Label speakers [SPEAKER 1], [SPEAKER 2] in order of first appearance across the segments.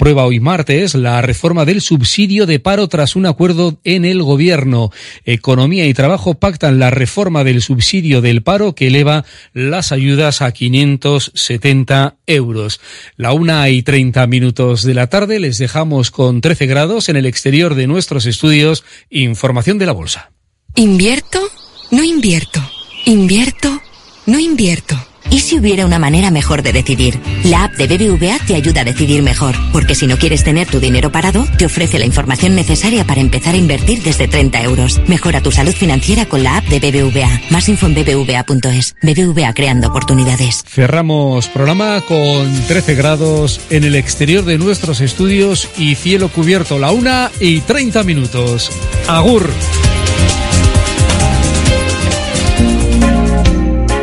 [SPEAKER 1] Aprueba hoy martes la reforma del subsidio de paro tras un acuerdo en el gobierno. Economía y Trabajo pactan la reforma del subsidio del paro que eleva las ayudas a 570 euros. La una y 30 minutos de la tarde les dejamos con 13 grados en el exterior de nuestros estudios. Información de la bolsa.
[SPEAKER 2] ¿Invierto? No invierto. ¿Invierto? No invierto. ¿Y si hubiera una manera mejor de decidir? La app de BBVA te ayuda a decidir mejor, porque si no quieres tener tu dinero parado, te ofrece la información necesaria para empezar a invertir desde 30 euros. Mejora tu salud financiera con la app de BBVA. Más info en bbva.es. BBVA creando oportunidades.
[SPEAKER 1] Cerramos programa con 13 grados en el exterior de nuestros estudios y cielo cubierto. La una y 30 minutos. Agur.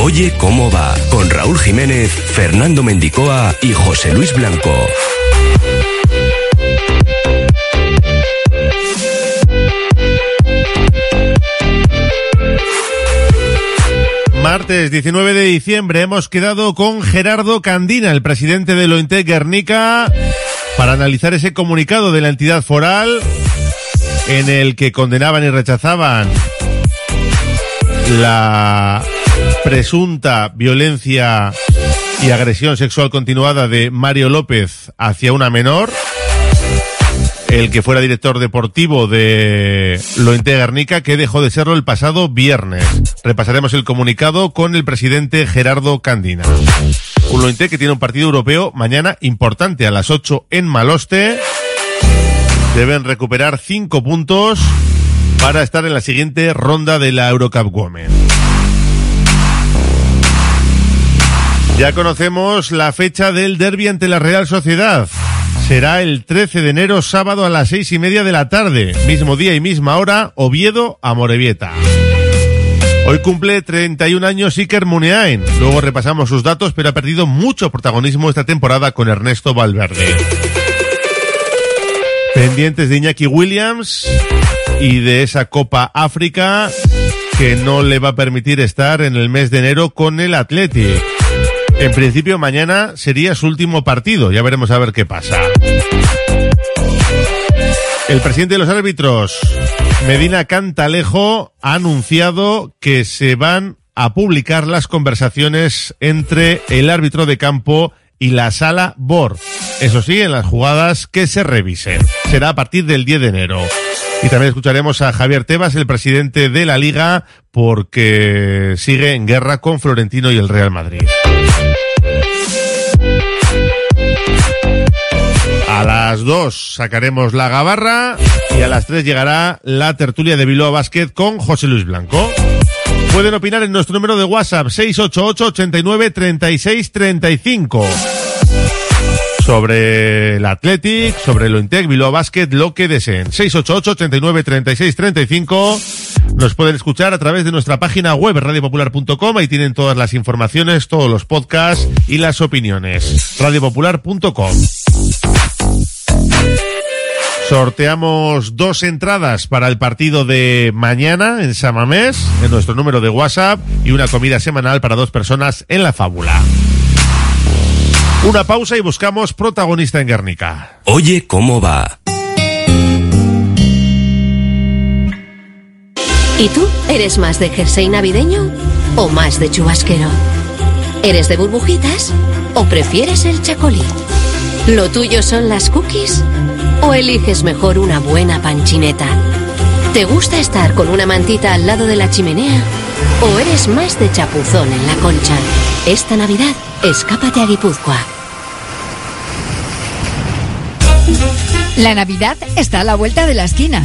[SPEAKER 3] Oye cómo va, con Raúl Jiménez, Fernando Mendicoa y José Luis Blanco.
[SPEAKER 4] Martes 19 de diciembre hemos quedado con Gerardo Candina, el presidente de Lointe Guernica, para analizar ese comunicado de la entidad foral en el que condenaban y rechazaban la presunta violencia y agresión sexual continuada de Mario López hacia una menor, el que fuera director deportivo de Lointe Guernica, que dejó de serlo el pasado viernes. Repasaremos el comunicado con el presidente Gerardo Candina. Un Lointe que tiene un partido europeo mañana importante a las 8 en Maloste. Deben recuperar cinco puntos para estar en la siguiente ronda de la Eurocup Women. Ya conocemos la fecha del derby ante la Real Sociedad. Será el 13 de enero, sábado a las seis y media de la tarde. Mismo día y misma hora, Oviedo a Morevieta. Hoy cumple 31 años Iker Muniain. Luego repasamos sus datos, pero ha perdido mucho protagonismo esta temporada con Ernesto Valverde. Pendientes de Iñaki Williams y de esa Copa África que no le va a permitir estar en el mes de enero con el Athletic. En principio mañana sería su último partido, ya veremos a ver qué pasa. El presidente de los árbitros, Medina Cantalejo, ha anunciado que se van a publicar las conversaciones entre el árbitro de campo y la sala BOR. Eso sí, en las jugadas que se revisen. Será a partir del 10 de enero. Y también escucharemos a Javier Tebas, el presidente de la Liga, porque sigue en guerra con Florentino y el Real Madrid. Las 2 sacaremos la gabarra y a las 3 llegará la tertulia de Bilbao Basket con José Luis Blanco. Pueden opinar en nuestro número de WhatsApp 688 89 36 35. sobre el Athletic, sobre el Intec, Bilbao Basket, lo que deseen. 688 89 36 35 nos pueden escuchar a través de nuestra página web radiopopular.com. Ahí tienen todas las informaciones, todos los podcasts y las opiniones. radiopopular.com. Sorteamos dos entradas para el partido de mañana en Samamés, en nuestro número de WhatsApp, y una comida semanal para dos personas en la fábula. Una pausa y buscamos protagonista en Guernica.
[SPEAKER 3] Oye, ¿cómo va?
[SPEAKER 5] ¿Y tú? ¿Eres más de jersey navideño o más de chubasquero? ¿Eres de burbujitas o prefieres el chacolí? ¿Lo tuyo son las cookies o eliges mejor una buena panchineta? ¿Te gusta estar con una mantita al lado de la chimenea o eres más de chapuzón en la concha? Esta Navidad, escápate a Guipúzcoa.
[SPEAKER 6] La Navidad está a la vuelta de la esquina.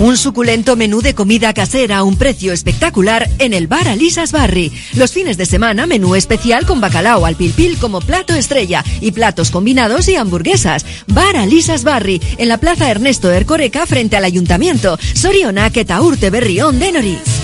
[SPEAKER 7] Un suculento menú de comida casera a un precio espectacular en el bar Alisas Barri. Los fines de semana, menú especial con bacalao al pilpil como plato estrella y platos combinados y hamburguesas. Bar Alisas Barri, en la plaza Ernesto Ercoreca frente al ayuntamiento. Soriona, Urte Berrión de Noriz.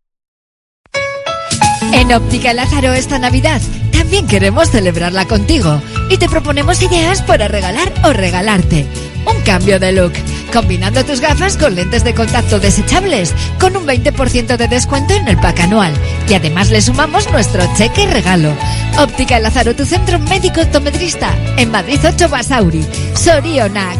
[SPEAKER 6] En Óptica Lázaro esta Navidad también queremos celebrarla contigo y te proponemos ideas para regalar o regalarte. Un cambio de look, combinando tus gafas con lentes de contacto desechables, con un 20% de descuento en el pack anual. Y además le sumamos nuestro cheque regalo. Óptica Lázaro, tu centro médico optometrista, en Madrid 8 Basauri, Sorionac.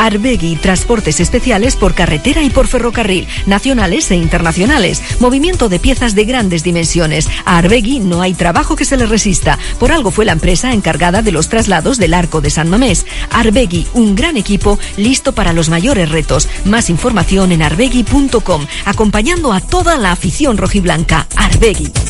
[SPEAKER 7] Arbegui, transportes especiales por carretera y por ferrocarril, nacionales e internacionales, movimiento de piezas de grandes dimensiones. A Arbegui no hay trabajo que se le resista. Por algo fue la empresa encargada de los traslados del Arco de San Mamés. Arbegui, un gran equipo listo para los mayores retos. Más información en arbegui.com, acompañando a toda la afición rojiblanca. Arbegui.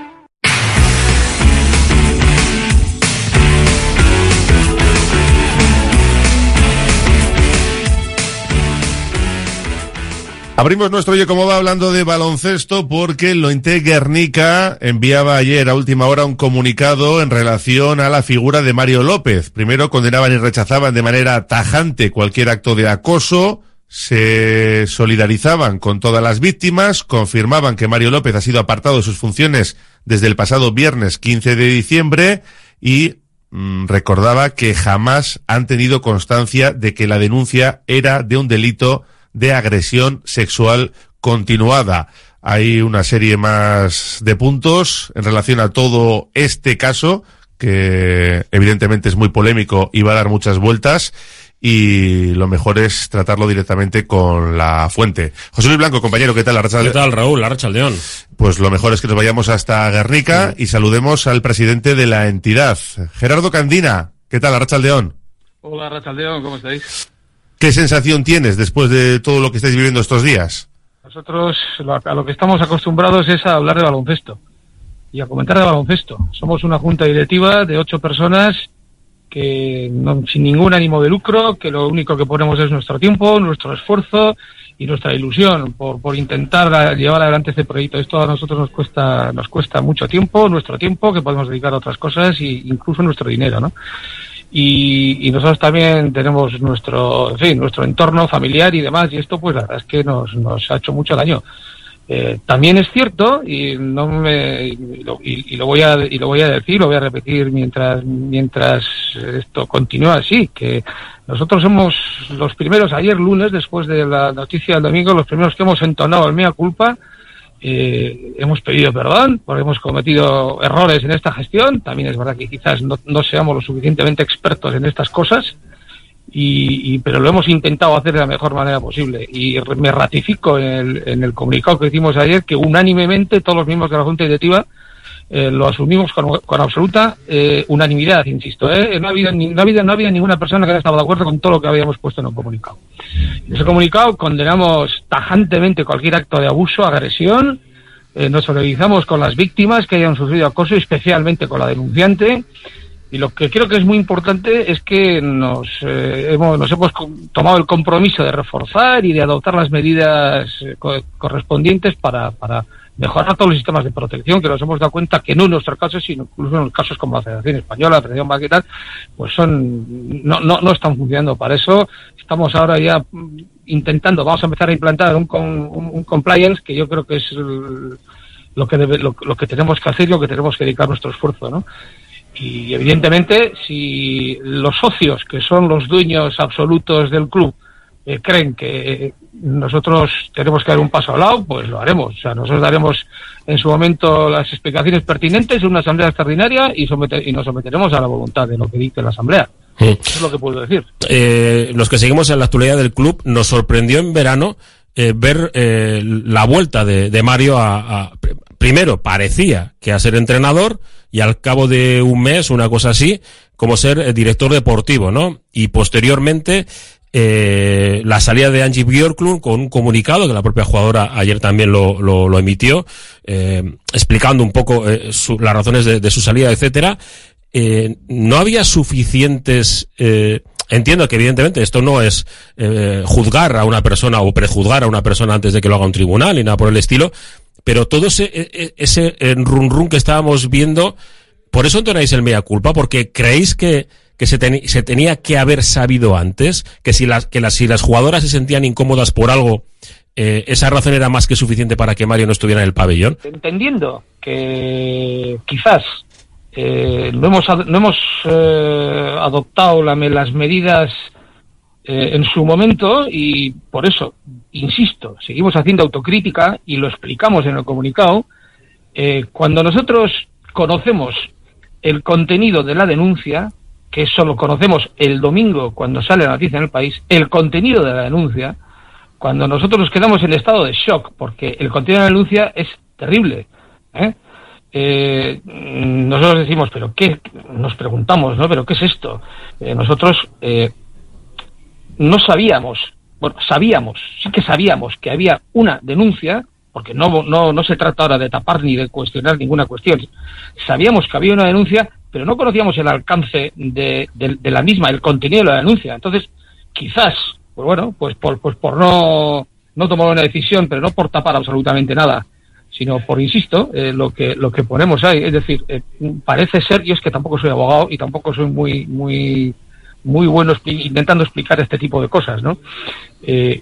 [SPEAKER 4] Abrimos nuestro Oye Cómo Va hablando de baloncesto porque Lointe Guernica enviaba ayer a última hora un comunicado en relación a la figura de Mario López. Primero condenaban y rechazaban de manera tajante cualquier acto de acoso, se solidarizaban con todas las víctimas, confirmaban que Mario López ha sido apartado de sus funciones desde el pasado viernes 15 de diciembre y mm, recordaba que jamás han tenido constancia de que la denuncia era de un delito de agresión sexual continuada. Hay una serie más de puntos en relación a todo este caso, que evidentemente es muy polémico y va a dar muchas vueltas. Y lo mejor es tratarlo directamente con la fuente. José Luis Blanco, compañero, ¿qué tal?
[SPEAKER 8] ¿Qué tal, Raúl? Larracha León.
[SPEAKER 4] Pues lo mejor es que nos vayamos hasta Guernica y saludemos al presidente de la entidad, Gerardo Candina. ¿Qué tal, Larracha León?
[SPEAKER 9] Hola, León, ¿cómo estáis?
[SPEAKER 4] ¿Qué sensación tienes después de todo lo que estáis viviendo estos días?
[SPEAKER 9] Nosotros a lo que estamos acostumbrados es a hablar de baloncesto y a comentar de baloncesto. Somos una junta directiva de ocho personas que sin ningún ánimo de lucro, que lo único que ponemos es nuestro tiempo, nuestro esfuerzo y nuestra ilusión por, por intentar llevar adelante este proyecto. Esto a nosotros nos cuesta, nos cuesta mucho tiempo, nuestro tiempo, que podemos dedicar a otras cosas e incluso nuestro dinero, ¿no? Y, nosotros también tenemos nuestro, en nuestro entorno familiar y demás, y esto pues la verdad es que nos, nos ha hecho mucho daño. Eh, también es cierto y no me y lo, y, lo, voy a y lo voy a decir lo voy a repetir mientras mientras esto continúa así que nosotros somos los primeros ayer lunes después de la noticia del domingo los primeros que hemos entonado el mea culpa eh, hemos pedido perdón porque hemos cometido errores en esta gestión. También es verdad que quizás no, seamos lo suficientemente expertos en estas cosas, y, pero lo hemos intentado hacer de la mejor manera posible. Y me ratifico en el, en el comunicado que hicimos ayer que unánimemente todos los miembros de la Junta Directiva eh, lo asumimos con, con absoluta eh, unanimidad, insisto. ¿eh? No, ha habido, no, ha no había ninguna persona que haya estado de acuerdo con todo lo que habíamos puesto en el comunicado. En ese comunicado condenamos tajantemente cualquier acto de abuso, agresión, eh, nos solidarizamos con las víctimas que hayan sufrido acoso, especialmente con la denunciante. Y lo que creo que es muy importante es que nos, eh, hemos, nos hemos tomado el compromiso de reforzar y de adoptar las medidas correspondientes para, para mejorar todos los sistemas de protección, que nos hemos dado cuenta que no en nuestro caso, sino incluso en los casos como la Federación Española, la Federación Banca pues son, no, no, no están funcionando. Para eso estamos ahora ya intentando, vamos a empezar a implantar un, un, compliance que yo creo que es lo que debe, lo, lo, que tenemos que hacer y lo que tenemos que dedicar nuestro esfuerzo, ¿no? Y evidentemente, si los socios, que son los dueños absolutos del club, eh, creen que nosotros tenemos que dar un paso al lado, pues lo haremos. O sea, nosotros daremos en su momento las explicaciones pertinentes en una asamblea extraordinaria y, y nos someteremos a la voluntad de lo que dice la asamblea. Eso es lo que puedo decir.
[SPEAKER 8] Eh, los que seguimos en la actualidad del club, nos sorprendió en verano eh, ver eh, la vuelta de, Mario a, Primero, parecía que a ser entrenador y al cabo de un mes, una cosa así, como ser director deportivo, ¿no? Y posteriormente eh, la salida de Angie Björklund con un comunicado que la propia jugadora ayer también lo, lo, emitió, eh, explicando un poco eh, las razones de, su salida, etcétera. No había suficientes. entiendo que evidentemente esto no es juzgar a una persona o prejuzgar a una persona antes de que lo haga un tribunal y nada por el estilo, pero todo ese, e, e, ese run run que estábamos viendo, por eso entonáis el mea culpa, porque creéis que que se, se tenía que haber sabido antes, que si las, que las, si las jugadoras se sentían incómodas por algo, eh, esa razón era más que suficiente para que Mario no estuviera en el pabellón.
[SPEAKER 9] Entendiendo que quizás eh, no hemos, no hemos eh, adoptado las medidas en su momento y por eso, insisto, seguimos haciendo autocrítica y lo explicamos en el comunicado. cuando nosotros conocemos el contenido de la denuncia, que eso lo conocemos el domingo cuando sale la noticia en el país, el contenido de la denuncia, cuando nosotros nos quedamos en estado de shock, porque el contenido de la denuncia es terrible. ¿eh? Eh, nosotros decimos, pero qué, nos preguntamos, ¿no? Pero qué es esto. Eh, nosotros no sabíamos, bueno, sabíamos, sí que sabíamos que había una denuncia, porque no, no, no se trata ahora de tapar ni de cuestionar ninguna cuestión. Sabíamos que había una denuncia, pero no conocíamos el alcance de, de, la misma, el contenido de la denuncia. Entonces, quizás, pues bueno, pues por, pues por no, no tomar una decisión, pero no por tapar absolutamente nada, sino por, insisto, eh, lo, que, lo que ponemos ahí. Es decir, eh, parece ser, y es que tampoco soy abogado y tampoco soy muy, muy, muy bueno intentando explicar este tipo de cosas, ¿no? Eh,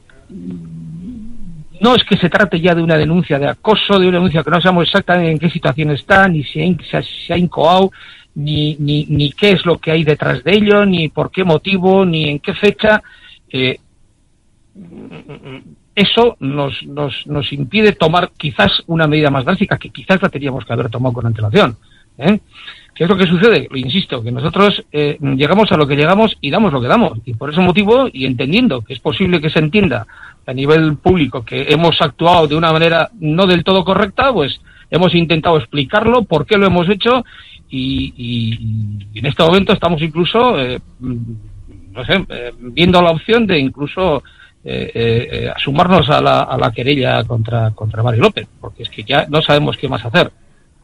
[SPEAKER 9] no es que se trate ya de una denuncia de acoso, de una denuncia que no sabemos exactamente en qué situación está, ni si se ha, se ha incoado, ni, ni, ni qué es lo que hay detrás de ello, ni por qué motivo, ni en qué fecha. Eh, eso nos, nos, nos impide tomar quizás una medida más drástica, que quizás la teníamos que haber tomado con antelación. ¿eh? ¿Qué es lo que sucede? Lo insisto, que nosotros eh, llegamos a lo que llegamos y damos lo que damos. Y por ese motivo, y entendiendo que es posible que se entienda a nivel público que hemos actuado de una manera no del todo correcta, pues hemos intentado explicarlo, por qué lo hemos hecho y, en este momento estamos incluso, eh, eh, viendo la opción de incluso eh, sumarnos a la, a la querella contra, contra Mario López, porque es que ya no sabemos qué más hacer.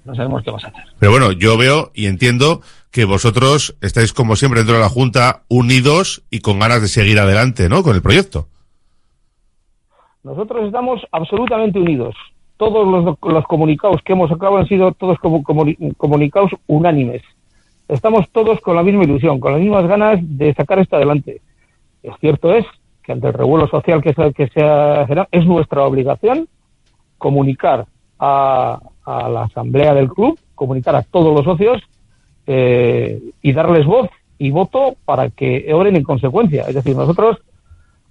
[SPEAKER 9] No sabemos qué más hacer.
[SPEAKER 4] Pero bueno, yo veo y entiendo que vosotros estáis como siempre dentro de la Junta unidos y con ganas de seguir adelante, ¿no? Con el proyecto.
[SPEAKER 9] Nosotros estamos absolutamente unidos. Todos los, los comunicados que hemos sacado han sido todos como, comunicados unánimes. Estamos todos con la misma ilusión, con las mismas ganas de sacar esto adelante. Es cierto es que ante el revuelo social que se, que se ha generado, es nuestra obligación comunicar a, a la asamblea del club, comunicar a todos los socios eh, y darles voz y voto para que obren en consecuencia. Es decir, nosotros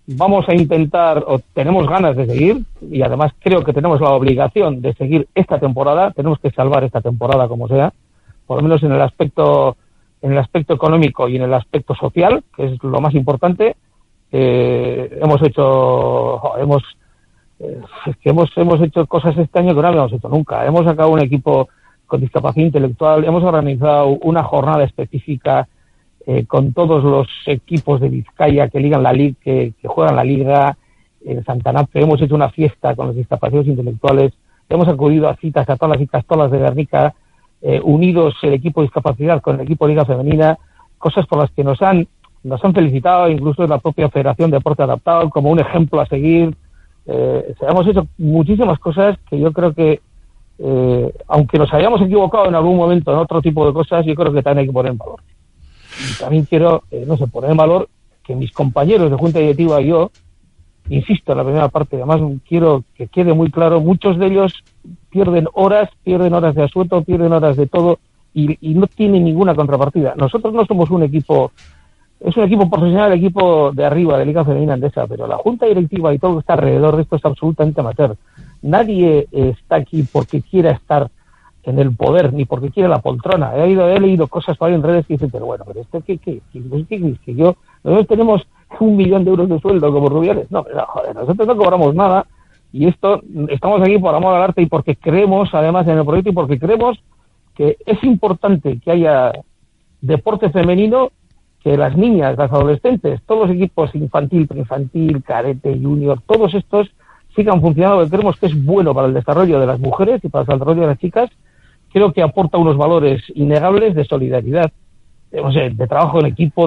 [SPEAKER 9] vamos a intentar, o tenemos ganas de seguir, y además creo que tenemos la obligación de seguir esta temporada, tenemos que salvar esta temporada como sea, por lo menos en el aspecto, en el aspecto económico y en el aspecto social, que es lo más importante. Eh, hemos hecho, hemos, es que hemos, hemos hecho cosas este año que no habíamos hecho nunca. Hemos sacado un equipo con discapacidad intelectual, hemos organizado una jornada específica eh, con todos los equipos de Vizcaya que ligan la liga, que, juegan la liga en Santanape, hemos hecho una fiesta con los discapacitados intelectuales, hemos acudido a citas católas y castolas de Guernica, eh, unidos el equipo de discapacidad con el equipo de Liga Femenina, cosas por las que nos han, nos han felicitado, incluso la propia Federación de Deporte Adaptado, como un ejemplo a seguir. Eh, hemos hecho muchísimas cosas que yo creo que, eh, aunque nos hayamos equivocado en algún momento en otro tipo de cosas, yo creo que también hay que poner en valor. Y también quiero, eh, no sé, poner en valor que mis compañeros de Junta Directiva y yo, insisto en la primera parte, además quiero que quede muy claro, muchos de ellos pierden horas, pierden horas de asueto, pierden horas de todo y, y no tienen ninguna contrapartida. Nosotros no somos un equipo, es un equipo profesional, el equipo de arriba de Liga Femenina Andesa, pero la Junta Directiva y todo lo que está alrededor de esto es absolutamente amateur. Nadie está aquí porque quiera estar en el poder ni porque quiere la poltrona. He, ido, he leído cosas ahí en redes que dicen, pero bueno, pero esto qué, qué, qué, qué, yo, nosotros tenemos un millón de euros de sueldo como Rubiales. No, joder, nosotros no cobramos nada y esto, estamos aquí por amor al arte y porque creemos además en el proyecto y porque creemos que es importante que haya deporte femenino, que las niñas, las adolescentes, todos los equipos infantil, preinfantil, cadete, junior, todos estos sigan funcionando, porque creemos que es bueno para el desarrollo de las mujeres y para el desarrollo de las chicas. Creo que aporta unos valores innegables de solidaridad, de, no de trabajo en equipo,